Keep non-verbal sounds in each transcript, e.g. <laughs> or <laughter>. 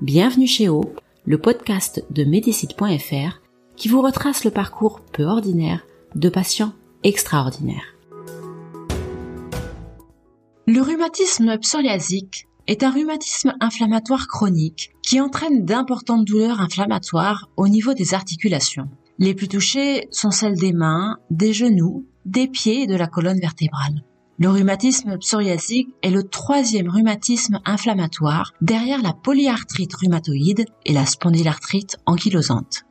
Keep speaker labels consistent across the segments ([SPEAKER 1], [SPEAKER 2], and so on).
[SPEAKER 1] Bienvenue chez O, le podcast de Médicite.fr qui vous retrace le parcours peu ordinaire de patients extraordinaires. Le rhumatisme psoriasique est un rhumatisme inflammatoire chronique qui entraîne d'importantes douleurs inflammatoires au niveau des articulations. Les plus touchées sont celles des mains, des genoux, des pieds et de la colonne vertébrale. Le rhumatisme psoriasique est le troisième rhumatisme inflammatoire derrière la polyarthrite rhumatoïde et la spondylarthrite ankylosante.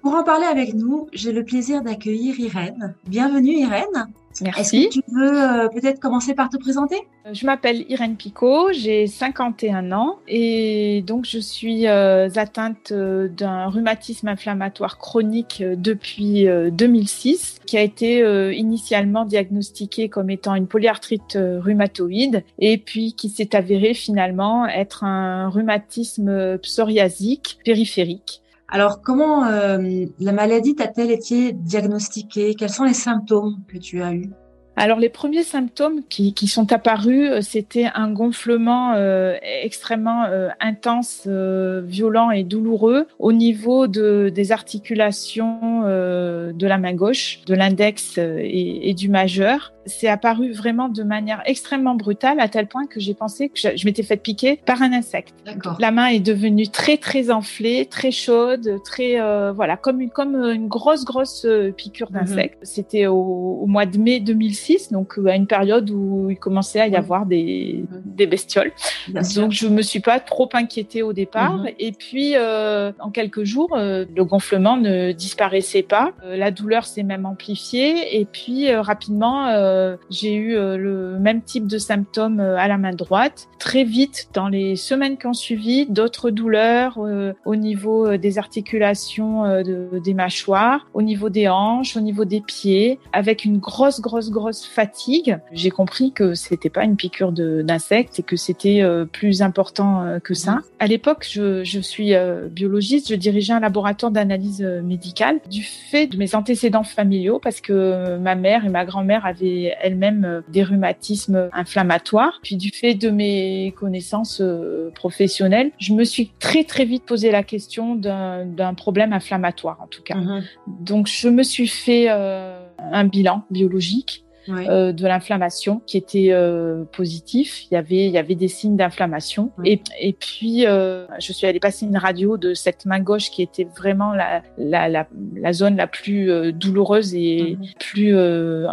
[SPEAKER 1] Pour en parler avec nous, j'ai le plaisir d'accueillir Irène. Bienvenue Irène.
[SPEAKER 2] Merci.
[SPEAKER 1] Est-ce que tu veux euh, peut-être commencer par te présenter?
[SPEAKER 2] Euh, Je m'appelle Irène Picot, j'ai 51 ans et donc je suis euh, atteinte d'un rhumatisme inflammatoire chronique depuis 2006 qui a été initialement diagnostiqué comme étant une polyarthrite rhumatoïde et puis qui s'est avéré finalement être un rhumatisme psoriasique périphérique.
[SPEAKER 1] Alors, comment euh, la maladie t'a-t-elle été diagnostiquée? Quels sont les symptômes que tu as eus?
[SPEAKER 2] Alors les premiers symptômes qui, qui sont apparus, euh, c'était un gonflement euh, extrêmement euh, intense, violent et douloureux au niveau de, des articulations de la main gauche, de l'index et, et, du majeur c'est apparu vraiment de manière extrêmement brutale à tel point que j'ai pensé que je, m'étais fait piquer par un insecte. La main est devenue très très enflée, très chaude, très voilà comme une comme une grosse grosse piqûre mhm. d'insecte. C'était au, mois de mai 2006, donc euh, à une période où il commençait à y avoir des des bestioles. donc je me suis pas trop inquiétée au départ. Mhm. Et puis en quelques jours, le gonflement ne disparaissait pas. la douleur s'est même amplifiée et puis rapidement euh, j'ai eu euh, le même type de symptômes euh, à la main droite. Très vite, dans les semaines qui ont suivi, d'autres douleurs au niveau des articulations des mâchoires, au niveau des hanches, au niveau des pieds, avec une grosse, grosse, grosse fatigue. J'ai compris que c'était pas une piqûre d'insecte et que c'était plus important que ça. À l'époque, je, je, suis biologiste, je dirigeais un laboratoire d'analyse médicale du fait de mes antécédents familiaux parce que ma mère et ma grand-mère avaient elle-même euh, des rhumatismes inflammatoires. Puis du fait de mes connaissances euh, professionnelles, je me suis très très vite posé la question d'un problème inflammatoire en tout cas. Mhm. Donc je me suis fait euh, un bilan biologique euh, de l'inflammation qui était euh, positif. Il y avait il y avait des signes d'inflammation. Et, et puis euh, je suis allée passer une radio de cette main gauche qui était vraiment la la, la, la zone la plus euh, douloureuse et mhm. plus euh,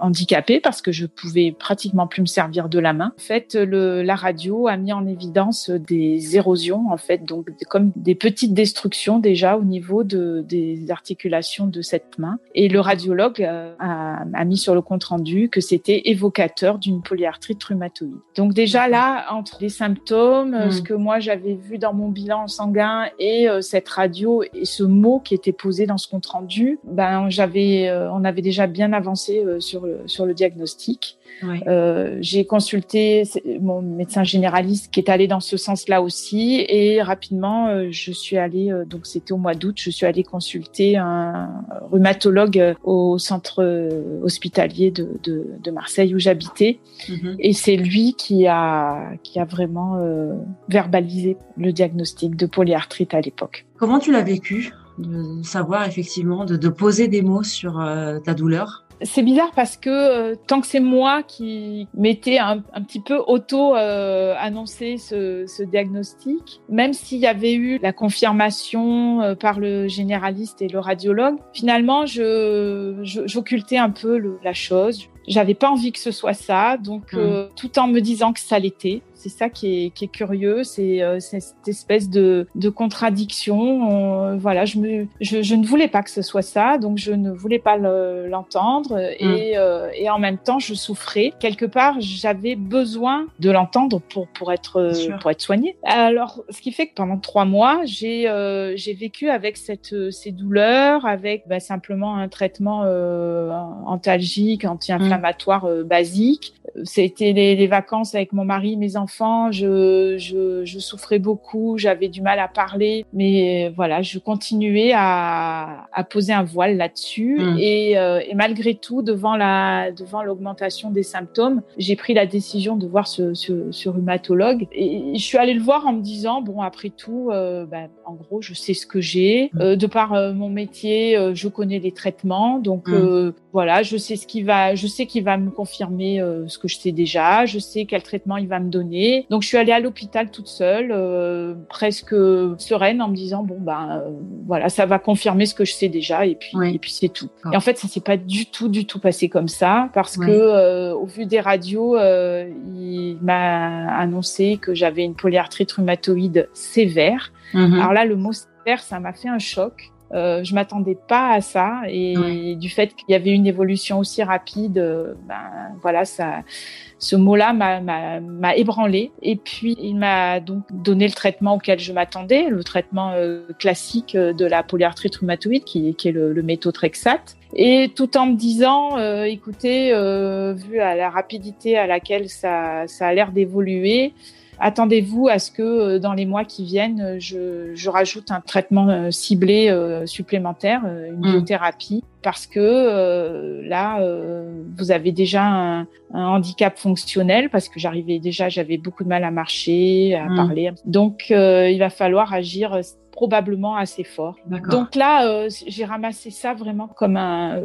[SPEAKER 2] handicapée parce que je pouvais pratiquement plus me servir de la main. En fait, le, la radio a mis en évidence des érosions en fait, donc comme des petites destructions déjà au niveau de des articulations de cette main. Et le radiologue a, a mis sur le compte rendu que c'était évocateur d'une polyarthrite rhumatoïde. Donc déjà là, entre les symptômes, euh, ce hmm. que moi j'avais vu dans mon bilan sanguin et euh, cette radio et ce mot qui était posé dans ce compte rendu, ben j'avais, euh, on avait déjà bien avancé sur le, sur le diagnostic. Euh, j'ai consulté mon médecin généraliste qui est allé dans ce sens-là aussi et rapidement euh, je suis allée euh, donc c'était au mois d'août je suis allée consulter un rhumatologue au centre hospitalier de, de, de Marseille où j'habitais mm-hmm. et c'est lui qui a qui a vraiment verbalisé le diagnostic de polyarthrite à l'époque.
[SPEAKER 1] Comment tu l'as vécu de savoir effectivement de, de poser des mots sur ta douleur?
[SPEAKER 2] C'est bizarre parce que euh, tant que c'est moi qui m'étais un, un, petit peu auto euh, annoncé ce, ce, diagnostic, même s'il y avait eu la confirmation euh, par le généraliste et le radiologue, finalement je j'occultais un peu le, la chose. J'avais pas envie que ce soit ça, donc mmh. tout en me disant que ça l'était, C'est ça qui est, qui est curieux, c'est cette espèce de, de contradiction. voilà, je, me, je, je, ne voulais pas que ce soit ça, donc je ne voulais pas l'entendre et, mm. et en même temps, je souffrais. Quelque part, j'avais besoin de l'entendre pour, pour, être, pour être soignée. Alors, ce qui fait que pendant trois mois, j'ai j'ai vécu avec cette, ces douleurs, avec bah, simplement un traitement euh, antalgique, anti-inflammatoire euh, basique. C'était les, les, vacances avec mon mari, mes enfants. Je, je, je souffrais beaucoup, j'avais du mal à parler, mais voilà, je continuais à, à poser un voile là-dessus. Mmh. Et, euh, et, malgré tout, devant la devant l'augmentation des symptômes, j'ai pris la décision de voir ce, ce, ce, rhumatologue. Et je suis allée le voir en me disant bon, après tout, euh, ben, en gros, je sais ce que j'ai. Euh, de par euh, mon métier, euh, je connais les traitements, donc mmh. Voilà, je sais ce qui va, je sais qu'il va me confirmer ce que je sais déjà. Je sais quel traitement il va me donner. Donc je suis allée à l'hôpital toute seule, presque sereine, en me disant bon ben voilà, ça va confirmer ce que je sais déjà, et puis et puis c'est tout. Et en fait, ça s'est pas du tout du tout passé comme ça, parce que au vu des radios, il m'a annoncé que j'avais une polyarthrite rhumatoïde sévère. Mmh. Alors là, le mot sévère, ça m'a fait un choc. Euh, je m'attendais pas à ça et du fait qu'il y avait une évolution aussi rapide, euh, ben voilà, ça, ce mot-là m'a ébranlé. Et puis il m'a donc donné le traitement auquel je m'attendais, le traitement euh, classique de la polyarthrite rhumatoïde, qui, qui est le, le méthotrexate. Et tout en me disant, euh, écoutez, vu à la rapidité à laquelle ça, ça a l'air d'évoluer, attendez-vous à ce que euh, dans les mois qui viennent, euh, je, je rajoute un traitement euh, ciblé supplémentaire, une mmh. biothérapie, parce que là, vous avez déjà un, un, handicap fonctionnel, parce que j'arrivais déjà, j'avais beaucoup de mal à marcher, à mmh. parler. Donc, il va falloir agir probablement assez fort. Donc là, euh, j'ai ramassé ça vraiment comme un,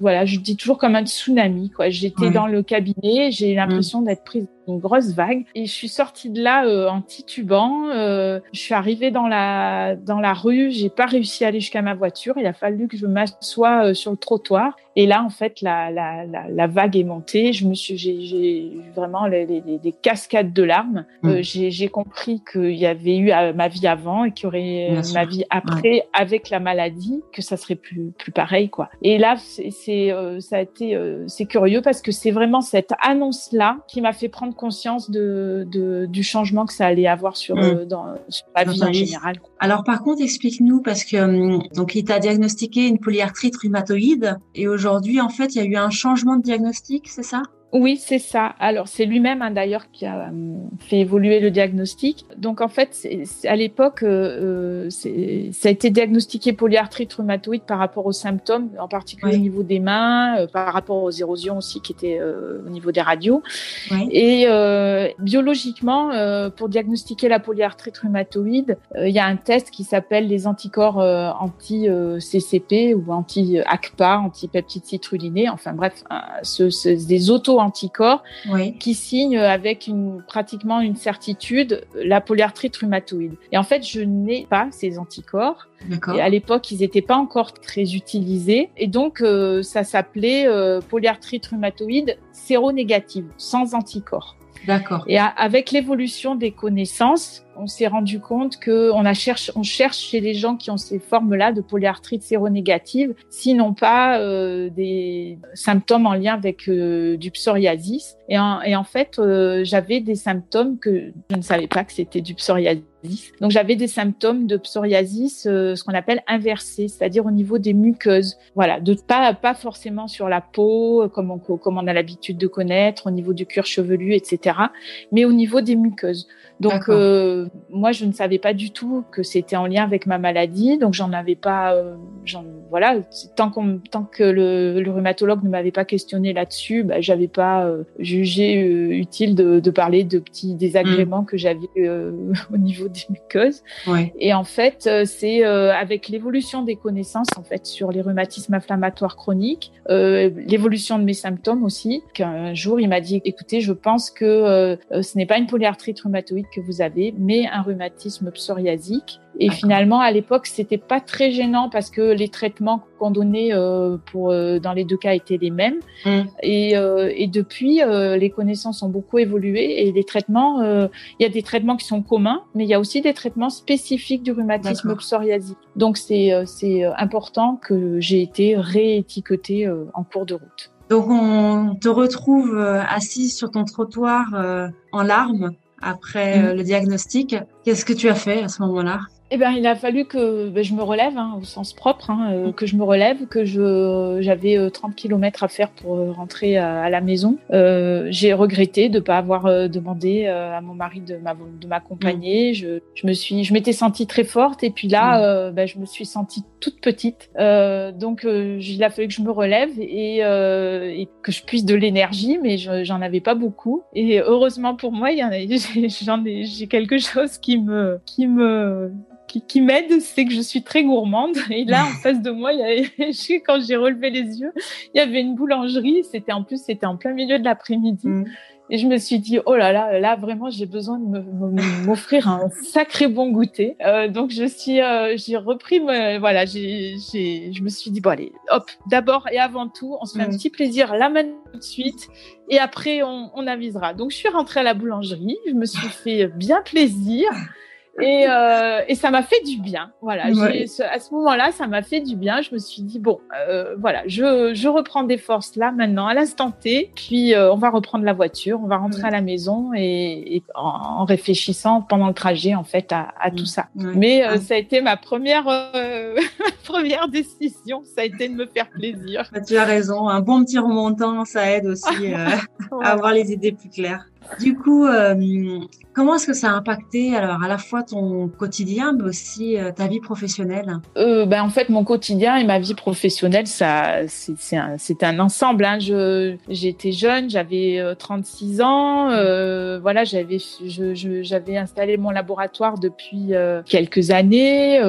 [SPEAKER 2] voilà, je dis toujours comme un tsunami. Quoi. J'étais dans le cabinet, j'ai l'impression mm. d'être prise une grosse vague et je suis sortie de là euh, en titubant. Euh, je suis arrivée dans la dans la rue, j'ai pas réussi à aller jusqu'à ma voiture. Il a fallu que je m'assoie sur le trottoir et là, en fait, la, la, la, la vague est montée. Je me suis, j'ai vraiment les, les, des cascades de larmes. Mm. Euh, j'ai compris qu'il y avait eu euh, ma vie avant et qu'il y aurait euh, ma vie après avec la maladie, que ça serait plus plus pareil, quoi. Et là, c'est euh, ça a été c'est curieux parce que c'est vraiment cette annonce là qui m'a fait prendre conscience de, de, du changement que ça allait avoir sur mm. dans sur la vie en général.
[SPEAKER 3] Alors par contre, explique-nous parce que hum, donc il t'a diagnostiqué une polyarthrite rhumatoïde et aujourd'hui en fait il y a eu un changement de diagnostic, c'est ça?
[SPEAKER 2] Oui, c'est ça. Alors, c'est lui-même hein, d'ailleurs qui a euh, fait évoluer le diagnostic. Donc, en fait, à l'époque, euh, euh ça a été diagnostiqué polyarthrite rhumatoïde par rapport aux symptômes, en particulier au niveau des mains, euh, par rapport aux érosions aussi qui étaient au niveau des radios. Oui. Et biologiquement, pour diagnostiquer la polyarthrite rhumatoïde, il y a un test qui s'appelle les anticorps anti-CCP ou anti-ACPA, anti-peptide citruliné. Enfin bref, ce, ce, des auto anticorps qui signent avec une, pratiquement une certitude la polyarthrite rhumatoïde. Et en fait, je n'ai pas ces anticorps. Et à l'époque, ils n'étaient pas encore très utilisés. Et donc, euh, ça s'appelait euh, polyarthrite rhumatoïde séronégative, sans anticorps.
[SPEAKER 3] D'accord.
[SPEAKER 2] Et avec l'évolution des connaissances, on s'est rendu compte que on cherche, on cherche chez les gens qui ont ces formes-là de polyarthrite séronégative, sinon pas euh, des symptômes en lien avec euh, du psoriasis. Et en, et en fait, euh, j'avais des symptômes que je ne savais pas que c'était du psoriasis. Donc j'avais des symptômes de psoriasis, euh, ce qu'on appelle inversé, c'est-à-dire au niveau des muqueuses. Voilà, de pas pas forcément sur la peau, comme on, comme on a l'habitude de connaître, au niveau du cuir chevelu, etc., mais au niveau des muqueuses. Donc euh, moi, je ne savais pas du tout que c'était en lien avec ma maladie, donc j'en avais pas, euh, voilà, tant, qu'on, tant que le, le, rhumatologue ne m'avait pas questionné là-dessus, bah, j'avais pas euh, jugé euh, utile de, de, parler de petits désagréments mm. que j'avais euh, <laughs> au niveau des muqueuses. Ouais. Et en fait, c'est avec l'évolution des connaissances en fait sur les rhumatismes inflammatoires chroniques, l'évolution de mes symptômes aussi, qu'un jour il m'a dit, écoutez, je pense que ce n'est pas une polyarthrite rhumatoïde que vous avez, mais un rhumatisme psoriasique Et finalement, à l'époque, c'était pas très gênant parce que les traitements qu'on donnait euh, pour euh, dans les deux cas étaient les mêmes. Mm. Et, euh, et, depuis, les connaissances ont beaucoup évolué et les traitements, il y a des traitements qui sont communs, mais il y a aussi des traitements spécifiques du rhumatisme psoriasique. Donc c'est c'est important que j'ai été réétiquetée en cours de route.
[SPEAKER 1] Donc on te retrouve assise sur ton trottoir en larmes après mm. le diagnostic. Qu'est-ce que tu as fait à ce moment-là?
[SPEAKER 2] Eh ben, il a fallu que ben, je me relève, hein, au sens propre, hein, euh, que je me relève, que je j'avais 30 euh, km à faire pour euh, rentrer à, la maison. j'ai regretté de pas avoir demandé à mon mari de m'accompagner. Mm. Je, je me suis, je m'étais sentie très forte et puis là, mm. ben, je me suis sentie toute petite. donc, il a fallu que je me relève et, et que je puisse de l'énergie, mais j'en avais pas beaucoup. Et heureusement pour moi, <laughs> j'en ai, j'ai quelque chose qui me, qui me qui, m'aide, c'est que je suis très gourmande. Et là, en <laughs> face de moi, il y avait, <laughs> quand j'ai relevé les yeux, il y avait une boulangerie. C'était en plus, c'était en plein milieu de l'après-midi. Mm. Et je me suis dit, oh là là, là vraiment, j'ai besoin de m'offrir un sacré bon goûter. Euh, donc je suis, euh, j'ai repris, voilà, j'ai, je me suis dit, bon allez, hop, d'abord et avant tout, on se fait un mm. petit plaisir là maintenant tout de suite, et après on, on avisera. Donc je suis rentrée à la boulangerie, je me suis fait bien plaisir. Et, euh, et ça m'a fait du bien. Voilà. À ce moment-là, ça m'a fait du bien. Je me suis dit bon, euh, voilà, je, je reprends des forces là maintenant, à l'instant T. Puis euh, on va reprendre la voiture, on va rentrer à la maison et, et en, réfléchissant pendant le trajet en fait à, à tout ça. Mais euh, ah. ça a été ma première euh, <laughs> première décision. Ça a été de me faire plaisir.
[SPEAKER 1] Tu as raison. Un bon petit remontant, ça aide aussi <laughs> à avoir les idées plus claires. Du coup, euh, comment est-ce que ça a impacté alors à la fois ton quotidien, mais aussi euh, ta vie professionnelle?
[SPEAKER 2] Euh, ben, En fait, mon quotidien et ma vie professionnelle, ça, c'est un, un, ensemble. Hein. J'étais jeune, j'avais 36 ans. voilà, j'avais j'avais installé mon laboratoire depuis quelques années.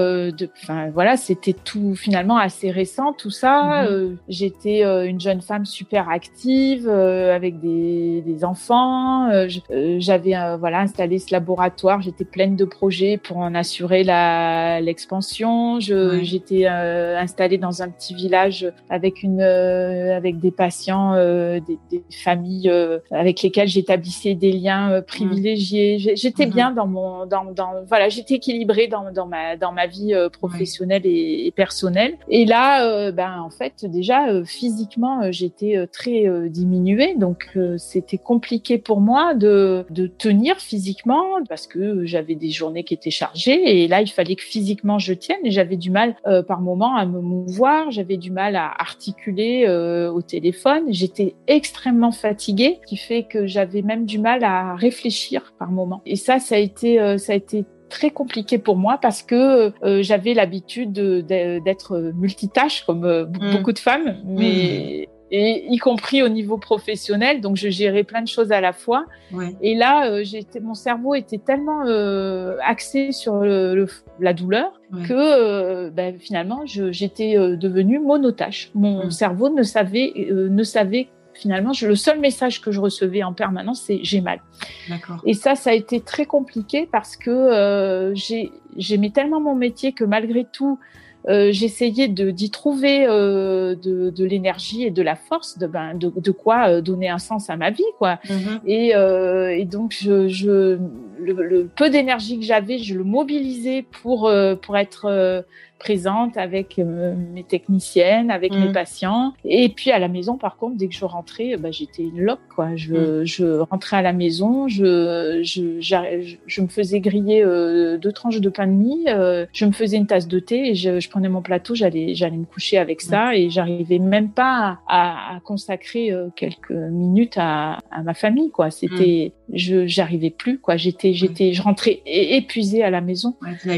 [SPEAKER 2] Enfin, voilà, c'était tout finalement assez récent, tout ça. Mm-hmm. J'étais une jeune femme super active, avec des, des enfants. Euh, euh, j'avais euh, voilà installé ce laboratoire. J'étais pleine de projets pour en assurer la l'expansion. J'étais installée dans un petit village avec une avec des patients, des, des, familles avec lesquelles j'établissais des liens privilégiés. J'étais mm-hmm. bien dans mon dans, dans voilà j'étais équilibrée dans, dans ma dans ma vie professionnelle et, personnelle. Et là, ben en fait déjà physiquement j'étais très diminuée, donc c'était compliqué pour moi de, de tenir physiquement parce que j'avais des journées qui étaient chargées. Et là il fallait que physiquement je tienne. Et j'avais du mal euh, par moment à me mouvoir, j'avais du mal à articuler euh, au téléphone, j'étais extrêmement fatiguée, qui fait que j'avais même du mal à réfléchir par moment. Et ça, ça a été, euh, ça a été très compliqué pour moi parce que j'avais l'habitude d'être multitâche comme mmh. beaucoup de femmes, mais mmh et y compris au niveau professionnel. Donc, je gérais plein de choses à la fois. Ouais. Et là, euh, j'étais, mon cerveau était tellement euh, axé sur le, la douleur que euh, ben, finalement, j'étais euh, devenue monotache. Mon cerveau ne savait, ne savait finalement, je, le seul message que je recevais en permanence, c'est j'ai mal. Et ça, ça a été très compliqué parce que j'aimais tellement mon métier que malgré tout, euh, j'essayais d'y trouver euh, de, de l'énergie et de la force, de, ben, de, de quoi euh, donner un sens à ma vie, quoi. Et, euh, et, donc, je, je le, le peu d'énergie que j'avais, je le mobilisais pour pour être présente avec euh, mes techniciennes, avec mes mm. patients. Et puis à la maison, par contre, dès que je rentrais, bah, j'étais une loque. Quoi. Je, mm. je rentrais à la maison, je, je, je, me faisais griller euh, deux tranches de pain de mie, euh, je me faisais une tasse de thé et je, je prenais mon plateau, j'allais, j'allais me coucher avec ça et j'arrivais même pas à, à consacrer quelques minutes à, à, ma famille. Quoi. C'était, mm. je, j'arrivais plus. Quoi. J'étais, j'étais, je rentrais épuisée à la maison.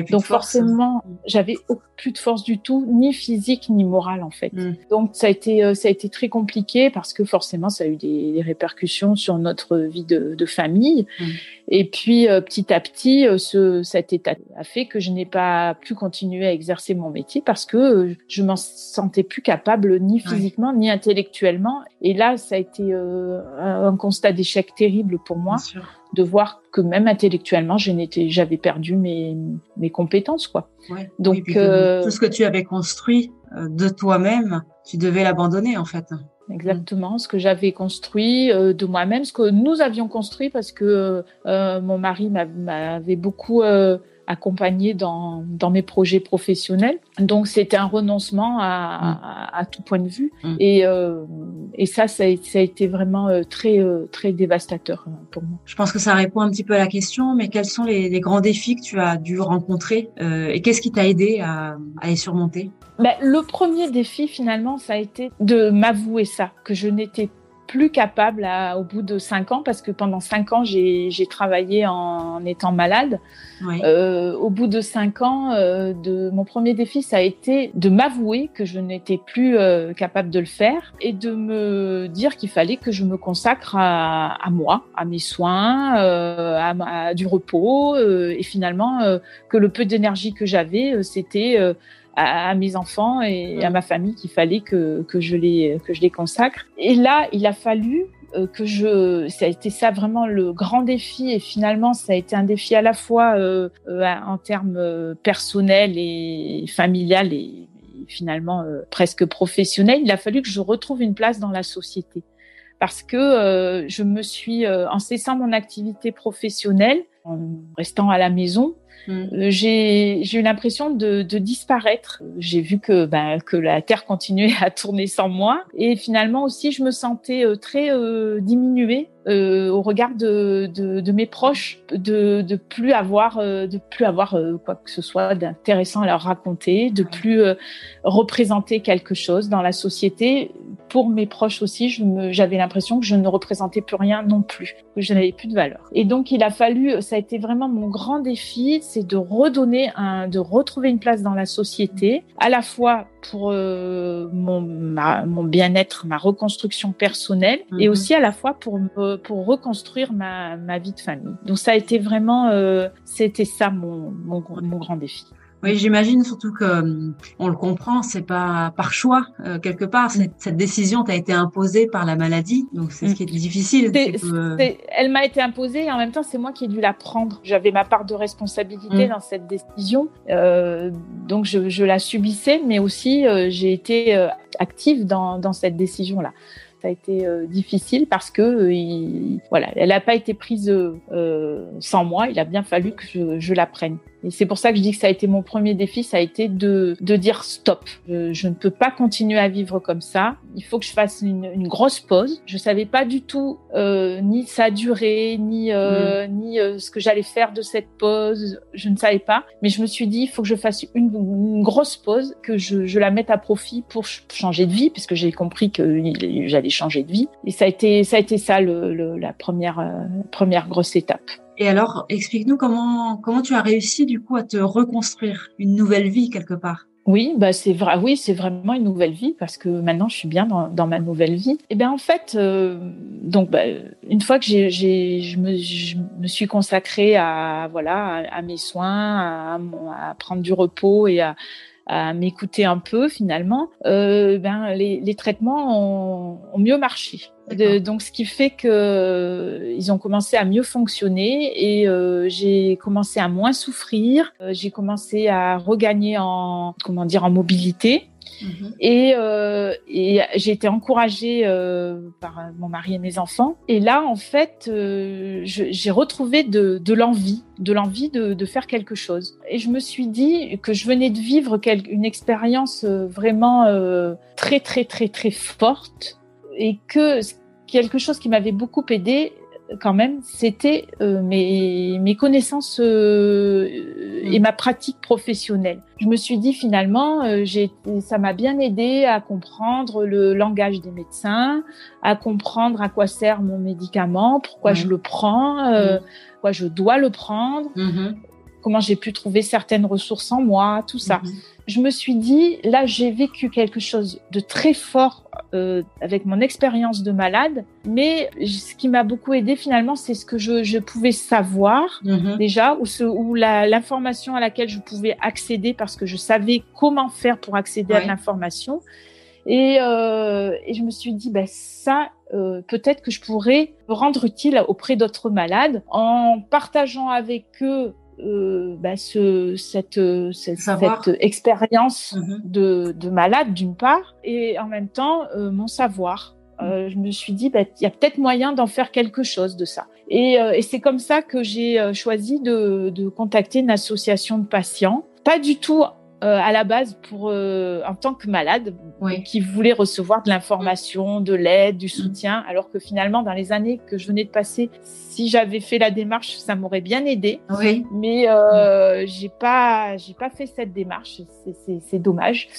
[SPEAKER 2] Donc forcément, j'avais plus de force du tout, ni physique ni morale en fait. Mm. Donc ça a été euh, ça a été très compliqué parce que forcément ça a eu des, répercussions sur notre vie de, de famille. Mm. Et puis euh, petit à petit, euh, ce, cet état a fait que je n'ai pas pu continuer à exercer mon métier parce que je m'en sentais plus capable ni physiquement ni intellectuellement. Et là, ça a été un constat d'échec terrible pour moi. De voir que même intellectuellement, j'avais perdu mes, mes compétences, quoi.
[SPEAKER 1] Donc, euh, tout ce que tu avais construit euh, de toi-même, tu devais l'abandonner, en fait.
[SPEAKER 2] Exactement, ce que j'avais construit euh, de moi-même, ce que nous avions construit parce que mon mari m'avait beaucoup accompagnée dans, dans mes projets professionnels. Donc c'était un renoncement à, à, tout point de vue. Mm. Et, euh, et ça, ça a, ça a, été vraiment euh, très, euh, très dévastateur pour moi.
[SPEAKER 1] Je pense que ça répond un petit peu à la question, mais quels sont les, les grands défis que tu as dû rencontrer et qu'est-ce qui t'a aidé à, à, les surmonter?
[SPEAKER 2] Ben, Le premier défi, finalement, ça a été de m'avouer ça, que je n'étais plus capable à, au bout de cinq ans, parce que pendant cinq ans, j'ai travaillé en, étant malade. Euh, au bout de cinq ans, euh, de, mon premier défi, ça a été de m'avouer que je n'étais plus euh, capable de le faire et de me dire qu'il fallait que je me consacre à, à moi, à mes soins, euh, à, à, du repos, euh, et finalement que le peu d'énergie que j'avais, c'était à, mes enfants et à ma famille qu'il fallait que, que, je les, que je les consacre. Et là, il a fallu euh, que je, ça a été ça vraiment le grand défi et finalement ça a été un défi à la fois euh, euh en termes euh, personnels et familial et, finalement presque professionnel. Il a fallu que je retrouve une place dans la société parce que je me suis, en cessant mon activité professionnelle, en restant à la maison, Mm. Euh, j'ai eu l'impression de, de, disparaître. J'ai vu que, ben, que la Terre continuait à tourner sans moi. Et finalement aussi, je me sentais euh, très euh, diminuée euh, au regard de, de, de, mes proches, de, de plus avoir, euh, de plus avoir euh, quoi que ce soit d'intéressant à leur raconter, de plus représenter quelque chose dans la société. Pour mes proches aussi, j'avais l'impression que je ne représentais plus rien non plus, que je n'avais plus de valeur. Et donc, il a fallu, ça a été vraiment mon grand défi, c'est de redonner un, de retrouver une place dans la société, à la fois pour mon, mon bien-être, ma reconstruction personnelle, et mhm. aussi à la fois pour me pour reconstruire ma, ma, vie de famille. Donc ça a été vraiment, euh, c'était ça mon, mon, mon grand défi.
[SPEAKER 1] Oui, j'imagine surtout que hum, on le comprend, c'est pas par choix euh, quelque part. Cette, cette décision t'a été imposée par la maladie, donc c'est ce qui est difficile.
[SPEAKER 2] elle m'a été imposée et en même temps c'est moi qui ai dû la prendre. J'avais ma part de responsabilité mm. dans cette décision, euh, donc je, je, la subissais, mais aussi euh, j'ai été euh, active dans, dans cette décision là ça a été euh, difficile parce que euh, voilà, elle n'a pas été prise euh, sans moi. Il a bien fallu que je, je la prenne. Et c'est pour ça que je dis que ça a été mon premier défi, ça a été de, de dire stop. Je, je, ne peux pas continuer à vivre comme ça. Il faut que je fasse une, une grosse pause. Je savais pas du tout euh, ni sa durée, ni euh, mm. ni euh, ce que j'allais faire de cette pause. Je ne savais pas. Mais je me suis dit, il faut que je fasse une, une grosse pause, que je, je, la mette à profit pour changer de vie, puisque j'ai compris que j'allais changer de vie. Et ça a été ça a été ça le, le, la première euh, première grosse étape.
[SPEAKER 1] Et alors, explique-nous comment comment tu as réussi du coup à te reconstruire une nouvelle vie quelque part?
[SPEAKER 2] Oui, bah c'est vrai. Oui, c'est vraiment une nouvelle vie parce que maintenant je suis bien dans, dans ma nouvelle vie. Et eh bien en fait, euh, donc bah, une fois que j'ai, je, me, je me suis consacrée à voilà à, mes soins, à, à, prendre du repos et à, à m'écouter un peu finalement, euh, ben les, les traitements ont, ont mieux marché. De, donc, ce qui fait que euh, ils ont commencé à mieux fonctionner et euh, j'ai commencé à moins souffrir. Euh, j'ai commencé à regagner en comment dire en mobilité. Mhm. Et, euh, j'ai été encouragée euh, par mon mari et mes enfants. Et là, en fait, euh, j'ai retrouvé de, l'envie, de l'envie de, de, faire quelque chose. Et je me suis dit que je venais de vivre une expérience vraiment très, très, très, très forte et que quelque chose qui m'avait beaucoup aidé quand même, c'était euh, mes, mes connaissances euh, et mm. ma pratique professionnelle. Je me suis dit finalement, euh, j'ai, ça m'a bien aidé à comprendre le langage des médecins, à comprendre à quoi sert mon médicament, pourquoi je le prends, mm. pourquoi je dois le prendre, mm-hmm. comment j'ai pu trouver certaines ressources en moi, tout ça. Je me suis dit, là, j'ai vécu quelque chose de très fort euh, avec mon expérience de malade, mais ce qui m'a beaucoup aidé finalement, c'est ce que je, je pouvais savoir mm-hmm. déjà, ou, ce, ou l'information à laquelle je pouvais accéder parce que je savais comment faire pour accéder à l'information. Et, et je me suis dit, bah, ça, peut-être que je pourrais me rendre utile auprès d'autres malades en partageant avec eux euh, bah, ce, cette, cette, cette expérience mhm. de, de, malade d'une part et en même temps euh, mon savoir. Euh, mhm. je me suis dit, bah, il y a peut-être moyen d'en faire quelque chose de ça. Et, euh, et c'est comme ça que j'ai euh, choisi de, de, contacter une association de patients. Pas du tout euh, à la base pour euh, en tant que malade qui voulait recevoir de l'information, de l'aide, du soutien, alors que finalement dans les années que je venais de passer, si j'avais fait la démarche, ça m'aurait bien aidé.
[SPEAKER 1] Oui.
[SPEAKER 2] Mais euh, j'ai pas j'ai pas fait cette démarche, c'est dommage.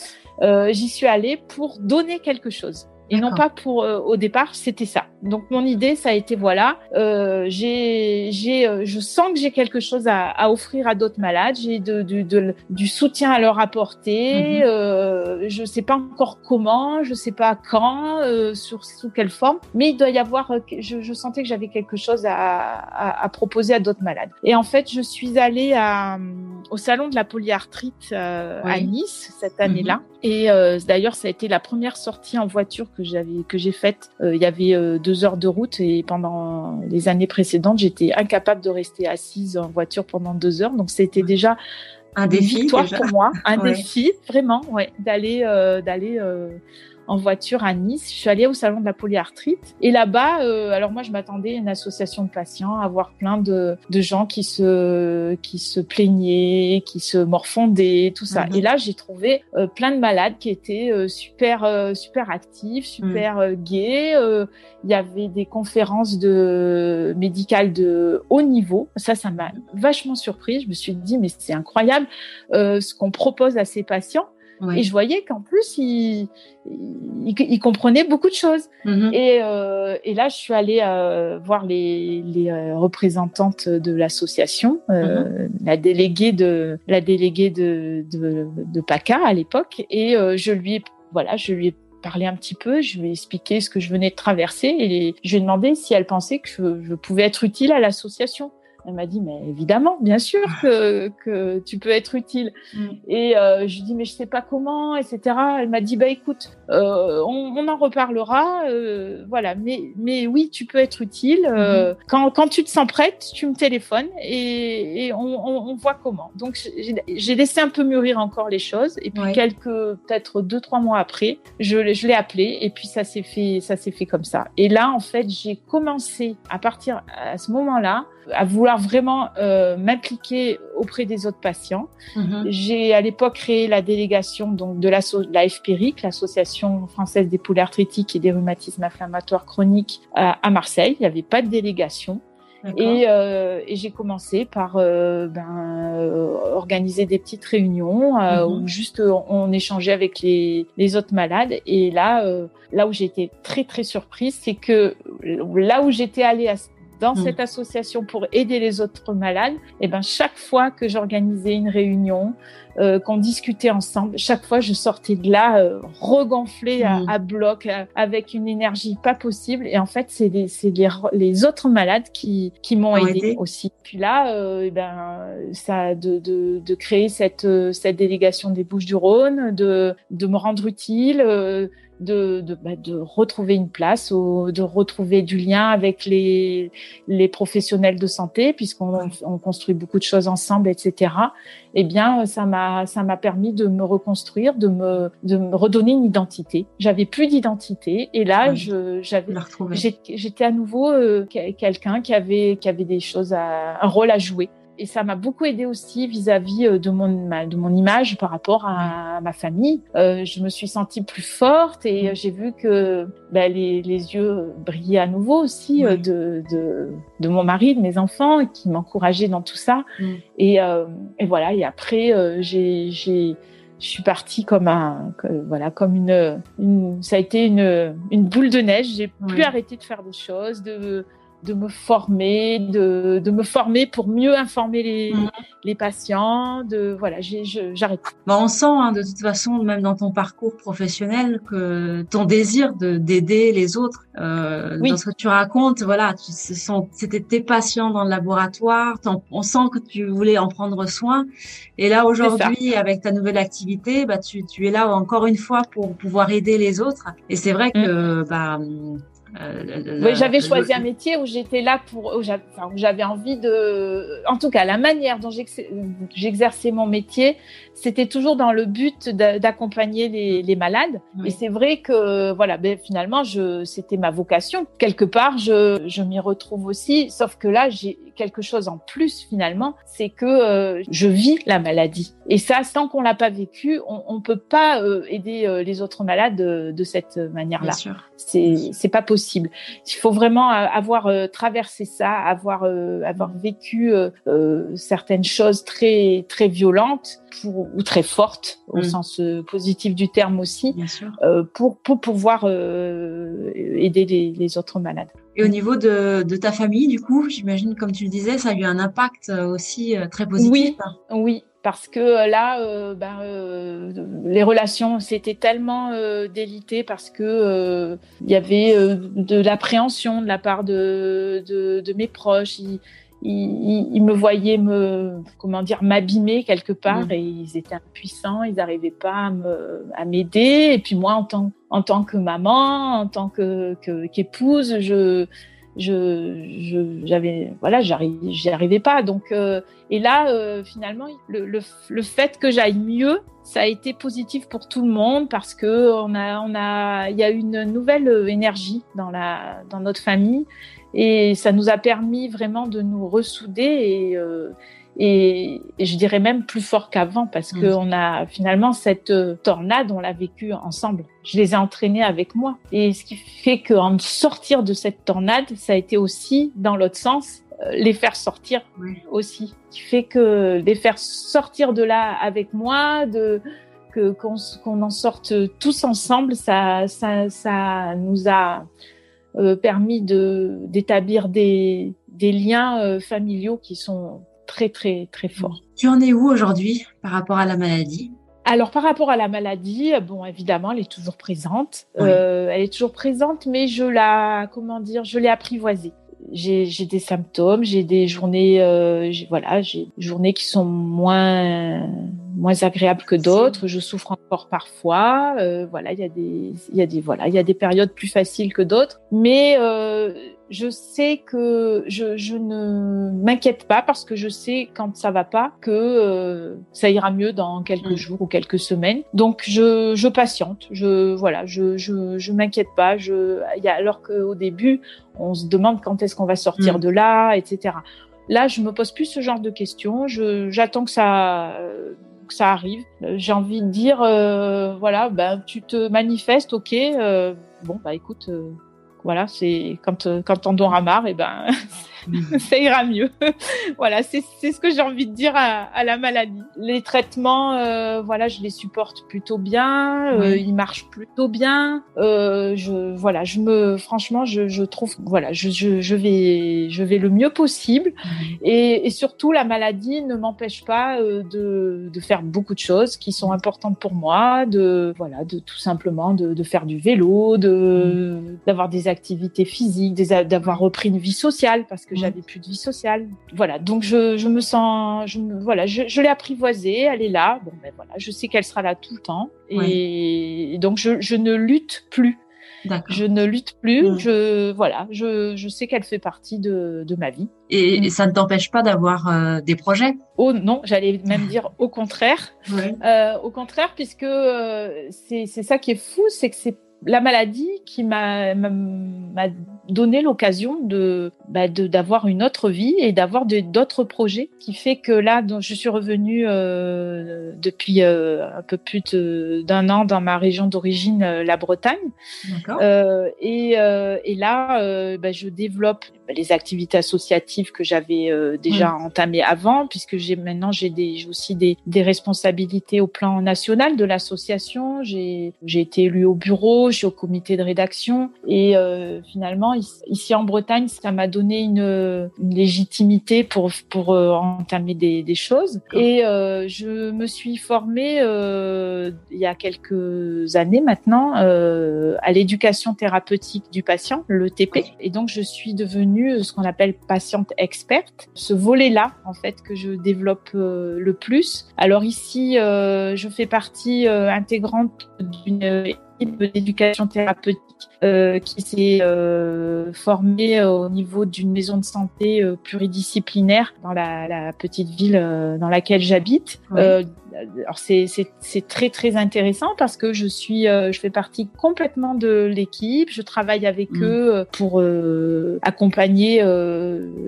[SPEAKER 2] Euh, J'y suis allée pour donner quelque chose et non pas pour euh, au départ c'était ça. Donc mon idée ça a été voilà euh, j'ai j'ai euh, je sens que j'ai quelque chose à, à offrir à d'autres malades. J'ai de, de, de, du soutien à leur apporter. Mm euh, je sais pas encore comment je sais pas quand euh, sur sous quelle forme. Mais il doit y avoir je, je sentais que j'avais quelque chose à, à, à, proposer à d'autres malades. Et en fait je suis allée à, au salon de la polyarthrite à Nice cette année là mm et d'ailleurs ça a été la première sortie en voiture que que j'avais que j'ai faite, euh, il y avait euh, deux heures de route et pendant les années précédentes, j'étais incapable de rester assise en voiture pendant deux heures. Donc c'était déjà
[SPEAKER 1] un défi
[SPEAKER 2] victoire pour moi, un <laughs> défi vraiment, ouais, d'aller euh, d'aller en voiture à Nice. Je suis allée au salon de la polyarthrite et là-bas, euh, alors moi je m'attendais à une association de patients, à voir plein de, de gens qui se qui se plaignaient, qui se morfondaient, tout ça. Mhm. Et là j'ai trouvé euh, plein de malades qui étaient euh, super euh, super actifs, super mhm. gays. Il y avait des conférences de médicales de haut niveau. Ça, ça m'a vachement surpris. Je me suis dit mais c'est incroyable ce qu'on propose à ces patients. Et je voyais qu'en plus, il, il, il, comprenait beaucoup de choses. Mm-hmm. Et, euh, et, là, je suis allée euh, voir les, les euh, représentantes de l'association, euh, mm-hmm. la déléguée de la déléguée de, de, de PACA à l'époque, et euh, je lui ai voilà, je lui ai parlé un petit peu, je lui ai expliqué ce que je venais de traverser et je lui ai demandé si elle pensait que je, je pouvais être utile à l'association. Elle m'a dit, mais évidemment, bien sûr <laughs> que, que tu peux être utile. Mm. Et euh, je lui dis, mais je sais pas comment, etc. Elle m'a dit, bah écoute, euh, on, on, en reparlera, euh, voilà. Mais, mais oui, tu peux être utile. Euh, mm-hmm. quand, quand tu te sens prête, tu me téléphones et, et on, on, on, voit comment. Donc j'ai laissé un peu mûrir encore les choses. Et puis quelques, peut-être deux, trois mois après, je, je l'ai appelé et puis ça s'est fait, ça s'est fait comme ça. Et là, en fait, j'ai commencé à partir à ce moment-là à vouloir vraiment euh, m'impliquer auprès des autres patients. Mhm. J'ai à l'époque créé la délégation donc de la, la FPRIC, l'association française des poules arthritiques et des rhumatismes inflammatoires chroniques à, à Marseille. Il n'y avait pas de délégation. Et, euh, et j'ai commencé par euh, ben, euh, organiser des petites réunions mhm. où juste on, on, échangeait avec les, les autres malades. Et là, là où j'étais très très surprise, c'est que là où j'étais allée à dans mm. cette association pour aider les autres malades, et eh ben chaque fois que j'organisais une réunion, euh, qu'on discutait ensemble, chaque fois je sortais de là euh, regonflée à, mm. à, bloc, euh, avec une énergie pas possible. Et en fait, c'est les, les, les, autres malades qui, qui m'ont aidé, aussi. Puis là, euh, eh ben ça de, de, de créer cette, cette délégation des Bouches du Rhône, de, de me rendre utile de, de, bah, de retrouver une place, ou de retrouver du lien avec les, les professionnels de santé, puisqu'on on construit beaucoup de choses ensemble, etc. Eh bien, ça m'a ça m'a permis de me reconstruire, de me de me redonner une identité. J'avais plus d'identité, et là, je j'avais j'étais à nouveau euh, quelqu'un qui avait qui avait des choses à un rôle à jouer et ça m'a beaucoup aidé aussi vis-à-vis euh, de mon de mon image par rapport à ma famille. Euh, je me suis sentie plus forte et euh, j'ai vu que ben, les, les, yeux brillaient à nouveau aussi euh, de, de, de mon mari, de mes enfants, qui m'encourageaient dans tout ça. Mm. Et, euh, et, voilà. Et après, j'ai j'ai je suis partie comme un voilà comme une, une ça a été une une boule de neige j'ai plus arrêté de faire des choses de de me former, de, de me former pour mieux informer les, mmh. les patients. De voilà, j'arrête.
[SPEAKER 1] Bah, on sent hein, de toute façon, même dans ton parcours professionnel, que ton désir de d'aider les autres, euh, dans ce que tu racontes, voilà, c'était tes patients dans le laboratoire. On sent que tu voulais en prendre soin. Et là aujourd'hui, avec ta nouvelle activité, bah tu, tu es là encore une fois pour pouvoir aider les autres. Et c'est vrai que mmh. bah
[SPEAKER 2] euh, j'avais choisi un métier où j'étais là pour, où j'avais envie de, en tout cas, la manière dont j'exerçais mon métier, c'était toujours dans le but d'accompagner les, les, malades. Et c'est vrai que, voilà, ben, finalement, je, c'était ma vocation. Quelque part, je, je m'y retrouve aussi, sauf que là, j'ai quelque chose en plus finalement, c'est que euh, je vis la maladie. Et ça, tant qu'on l'a pas vécu, on, ne peut pas euh, aider euh, les autres malades de, cette manière-là. C'est c'est pas possible. Il faut vraiment avoir traversé ça, avoir avoir vécu certaines choses très très violentes pour, ou très fortes au mm. sens positif du terme aussi, pour pour pouvoir aider les, les autres malades.
[SPEAKER 1] Et au niveau de, de ta famille, du coup, j'imagine, comme tu le disais, ça a eu un impact euh, aussi euh, très positif.
[SPEAKER 2] Oui, oui, parce que euh, là, ben, les relations s'étaient tellement délitées parce que il y avait de l'appréhension de la part de, de, de mes proches. Ils, ils, me voyaient me, comment dire, m'abîmer quelque part mm. et ils étaient impuissants, ils n'arrivaient pas à m'aider. et puis moi, en tant, en tant que maman, en tant que qu'épouse, je, je, j'avais, voilà, j'y arrivais pas. Donc, euh, et là, euh, finalement, le, le, le, fait que j'aille mieux, ça a été positif pour tout le monde parce que on a, on a, il y a une nouvelle énergie dans la, dans notre famille et ça nous a permis vraiment de nous ressouder et, euh, et, je dirais même plus fort qu'avant parce que on a finalement cette euh, tornade, on l'a vécue ensemble. Je les ai entraînés avec moi. Et ce qui fait qu'en sortir de cette tornade, ça a été aussi, dans l'autre sens, euh, les faire sortir aussi. Ce qui fait que les faire sortir de là avec moi, de que qu'on en sorte tous ensemble, ça, ça, ça nous a euh, permis de d'établir des, des liens euh, familiaux qui sont très très très forts.
[SPEAKER 1] Tu en es où aujourd'hui par rapport à la maladie?
[SPEAKER 2] Alors par rapport à la maladie, bon évidemment elle est toujours présente, euh, elle est toujours présente, mais je la comment dire, je l'ai apprivoisée. J'ai des symptômes, j'ai des journées, euh, voilà, j'ai des journées qui sont moins moins agréable que d'autres. Je souffre encore parfois. Euh, voilà, il y a des, il y a des, voilà, il y a des périodes plus faciles que d'autres. Mais euh, je sais que je, je ne m'inquiète pas parce que je sais quand ça va pas que euh, ça ira mieux dans quelques mm. jours ou quelques semaines. Donc je, je patiente. Je voilà, je je, je m'inquiète pas. Je, y a, alors qu'au début on se demande quand est-ce qu'on va sortir mm. de là, etc. Là, je me pose plus ce genre de questions. Je, j'attends que ça, ça arrive. Euh, j'ai envie de dire, euh, voilà, ben tu te manifestes, ok. Euh, bon, bah écoute, voilà, c'est quand quand on aura marre, et ben <laughs> <laughs> ça ira mieux. <laughs> voilà, c'est ce que j'ai envie de dire à, à, la maladie. Les traitements, euh, voilà, je les supporte plutôt bien, euh, ils marchent plutôt bien. Euh, je voilà, je me franchement, je, je trouve voilà, je, je, je, vais je vais le mieux possible et, et, surtout la maladie ne m'empêche pas euh, de, de faire beaucoup de choses qui sont importantes pour moi, de voilà, de tout simplement de, de faire du vélo, de d'avoir des activités physiques, d'avoir repris une vie sociale parce que que j'avais plus de vie sociale. Voilà, donc je, je me sens, je me, voilà, je, je l'ai apprivoisée, elle est là. Bon, ben voilà, je sais qu'elle sera là tout le temps, et, donc je, je ne lutte plus. Je ne lutte plus. Mmh. Je voilà, je, je sais qu'elle fait partie de, de ma vie.
[SPEAKER 1] Et, mmh. ça ne t'empêche pas d'avoir euh, des projets?
[SPEAKER 2] Oh non, j'allais même dire au contraire. Euh, au contraire, puisque euh, c'est ça qui est fou, c'est que c'est la maladie qui m'a donné l'occasion de bah, d'avoir une autre vie et d'avoir d'autres projets qui fait que là je suis revenue euh, depuis euh, un peu plus d'un an dans ma région d'origine euh, la Bretagne. Euh, et, et, là bah, je développe les activités associatives que j'avais déjà entamées avant puisque j'ai maintenant j'ai des aussi des, des responsabilités au plan national de l'association. J'ai j'ai été élue au bureau je suis au comité de rédaction et finalement, ici en Bretagne, ça m'a donné une, légitimité pour pour entamer des, des choses. Et je me suis formée il y a quelques années maintenant à l'éducation thérapeutique du patient, le TP. Et donc, je suis devenue ce qu'on appelle patiente experte. Ce volet-là, en fait, que je développe le plus. Alors ici, je fais partie intégrante d'une d'éducation thérapeutique euh, qui s'est euh, formée au niveau d'une maison de santé euh, pluridisciplinaire dans la, la petite ville euh, dans laquelle j'habite. Euh, alors c'est très très intéressant parce que je suis je fais partie complètement de l'équipe. Je travaille avec mmh. eux pour accompagner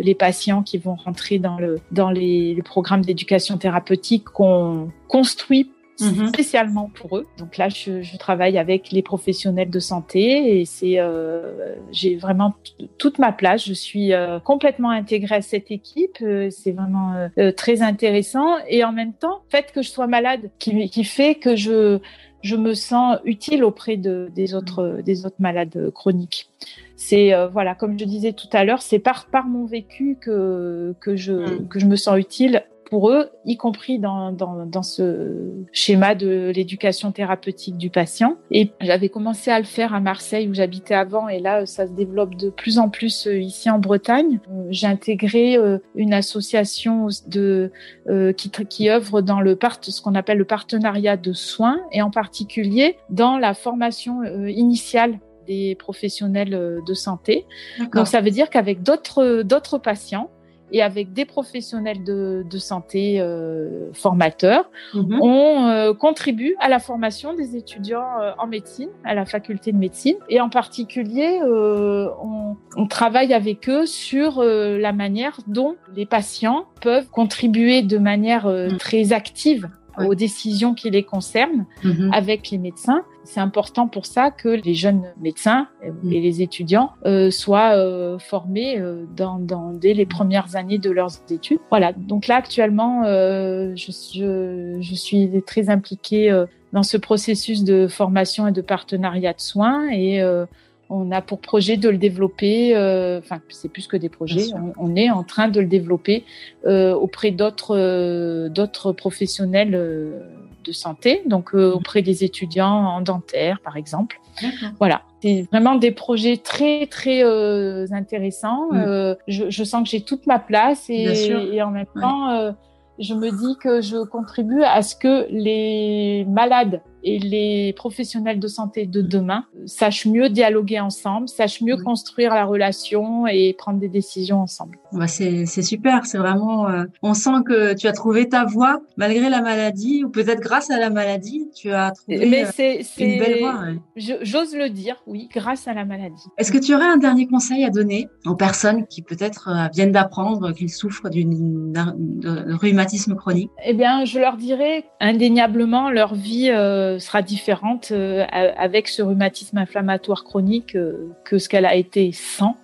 [SPEAKER 2] les patients qui vont rentrer dans le dans les, les programmes d'éducation thérapeutique qu'on construit Mhm. spécialement pour eux. Donc là, je, je, travaille avec les professionnels de santé et c'est euh, j'ai vraiment toute ma place. Je suis euh, complètement intégrée à cette équipe. Euh, c'est vraiment euh, très intéressant et en même temps, le fait que je sois malade, qui, qui fait que je je me sens utile auprès de, des autres des autres malades chroniques. C'est voilà, comme je disais tout à l'heure, c'est par par mon vécu que que je mm. que je me sens utile pour eux, y compris dans, dans, dans ce schéma de l'éducation thérapeutique du patient. Et j'avais commencé à le faire à Marseille où j'habitais avant et là, ça se développe de plus en plus euh, ici en Bretagne. Euh, j'ai intégré euh, une association de, qui, qui œuvre dans le part, ce qu'on appelle le partenariat de soins et en particulier dans la formation initiale des professionnels de santé. Donc ça veut dire qu'avec d'autres d'autres patients, et avec des professionnels de, de santé euh, formateurs, mhm. on euh, contribue à la formation des étudiants euh, en médecine, à la faculté de médecine. Et en particulier, on, on, travaille avec eux sur la manière dont les patients peuvent contribuer de manière mhm. très active aux décisions qui les concernent mhm. avec les médecins. C'est important pour ça que les jeunes médecins mhm. et les étudiants euh, soient euh, formés euh, dans, dans, dès les premières années de leurs études. Voilà. Donc là, actuellement, euh, je, je, je, suis très impliquée euh, dans ce processus de formation et de partenariat de soins et on a pour projet de le développer, euh, enfin c'est plus que des projets, on, est en train de le développer euh, auprès d'autres euh, d'autres professionnels de santé, donc mmh. auprès des étudiants en dentaire par exemple. Voilà, c'est vraiment des projets très très intéressants. Mmh. Je, sens que j'ai toute ma place et, en même temps je me dis que je contribue à ce que les malades et les professionnels de santé de demain sachent mieux dialoguer ensemble, sachent mieux construire la relation et prendre des décisions ensemble.
[SPEAKER 1] Bah c'est super, c'est vraiment. Euh, on sent que tu as trouvé ta voie malgré la maladie ou peut-être grâce à la maladie, tu as trouvé Mais euh, une belle voie.
[SPEAKER 2] J'ose le dire, oui, grâce à la maladie.
[SPEAKER 1] Est-ce que tu aurais un dernier conseil à donner aux personnes qui peut-être euh, viennent d'apprendre qu'ils souffrent d'une rhumatisme chronique?
[SPEAKER 2] Eh bien, je leur dirais indéniablement leur vie. Sera différente euh, avec ce rhumatisme inflammatoire chronique euh, que ce qu'elle a été sans.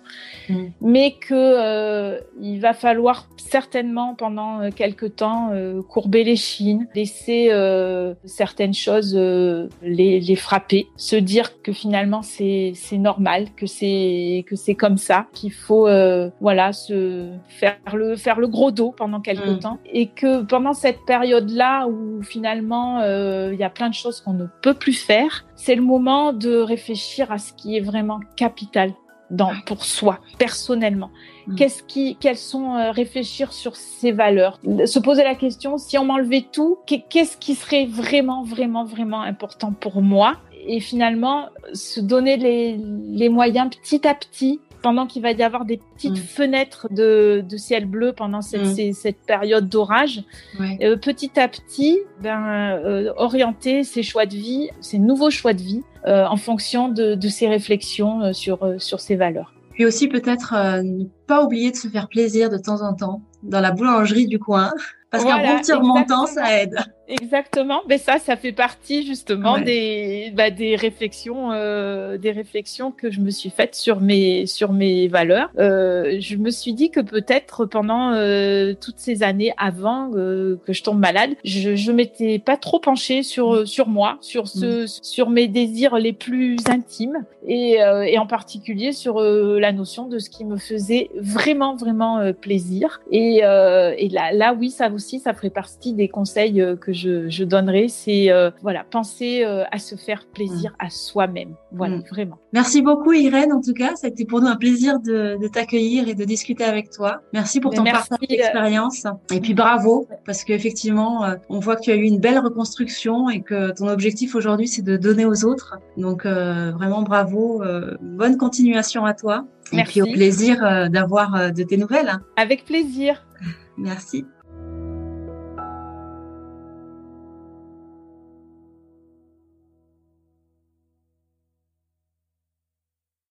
[SPEAKER 2] Mm. mais que euh, il va falloir certainement pendant euh, quelques temps euh, courber les chines, laisser certaines choses les, les frapper, se dire que finalement c'est c'est normal, que c'est que c'est comme ça, qu'il faut voilà se faire le faire le gros dos pendant quelques mm. temps et que pendant cette période là où finalement il y a plein de choses qu'on ne peut plus faire, c'est le moment de réfléchir à ce qui est vraiment capital dans, pour soi, personnellement. Mm. Qu'est-ce qui, quelles sont euh, réfléchir sur ses valeurs, se poser la question si on m'enlevait tout, qu'est-ce qui serait vraiment, vraiment, vraiment important pour moi? Et finalement se donner les, les moyens petit à petit pendant qu'il va y avoir des petites mm. fenêtres de, de, ciel bleu pendant cette, mm. cette période d'orage, euh, petit à petit, ben, euh, orienter ses choix de vie, ses nouveaux choix de vie, euh, en fonction de, de ses réflexions sur, sur ses valeurs.
[SPEAKER 1] Puis aussi peut-être ne pas oublier de se faire plaisir de temps en temps dans la boulangerie du coin, parce qu'un bon petit remontant, ça aide.
[SPEAKER 2] Exactement. Mais ça, ça fait partie justement des, bah, des réflexions, euh, des réflexions que je me suis faites sur mes, sur mes valeurs. Euh, je me suis dit que peut-être pendant euh, toutes ces années avant que je tombe malade, je, je m'étais pas trop penchée sur, sur moi, sur ce, mm. sur mes désirs les plus intimes et, et en particulier sur la notion de ce qui me faisait vraiment, vraiment plaisir. Et, et là, là, oui, ça aussi, ça ferait partie des conseils que je, donnerai, c'est euh, voilà, penser euh, à se faire plaisir mm. à soi-même. Voilà, mm. vraiment.
[SPEAKER 1] Merci beaucoup Irène, en tout cas, ça a été pour nous un plaisir de, t'accueillir et de discuter avec toi. Merci pour ton partage d'expérience. Et puis bravo, parce qu'effectivement, euh, on voit que tu as eu une belle reconstruction et que ton objectif aujourd'hui, c'est de donner aux autres. Donc vraiment bravo, bonne continuation à toi. Et puis au plaisir d'avoir de tes nouvelles.
[SPEAKER 2] Avec plaisir.
[SPEAKER 1] Merci.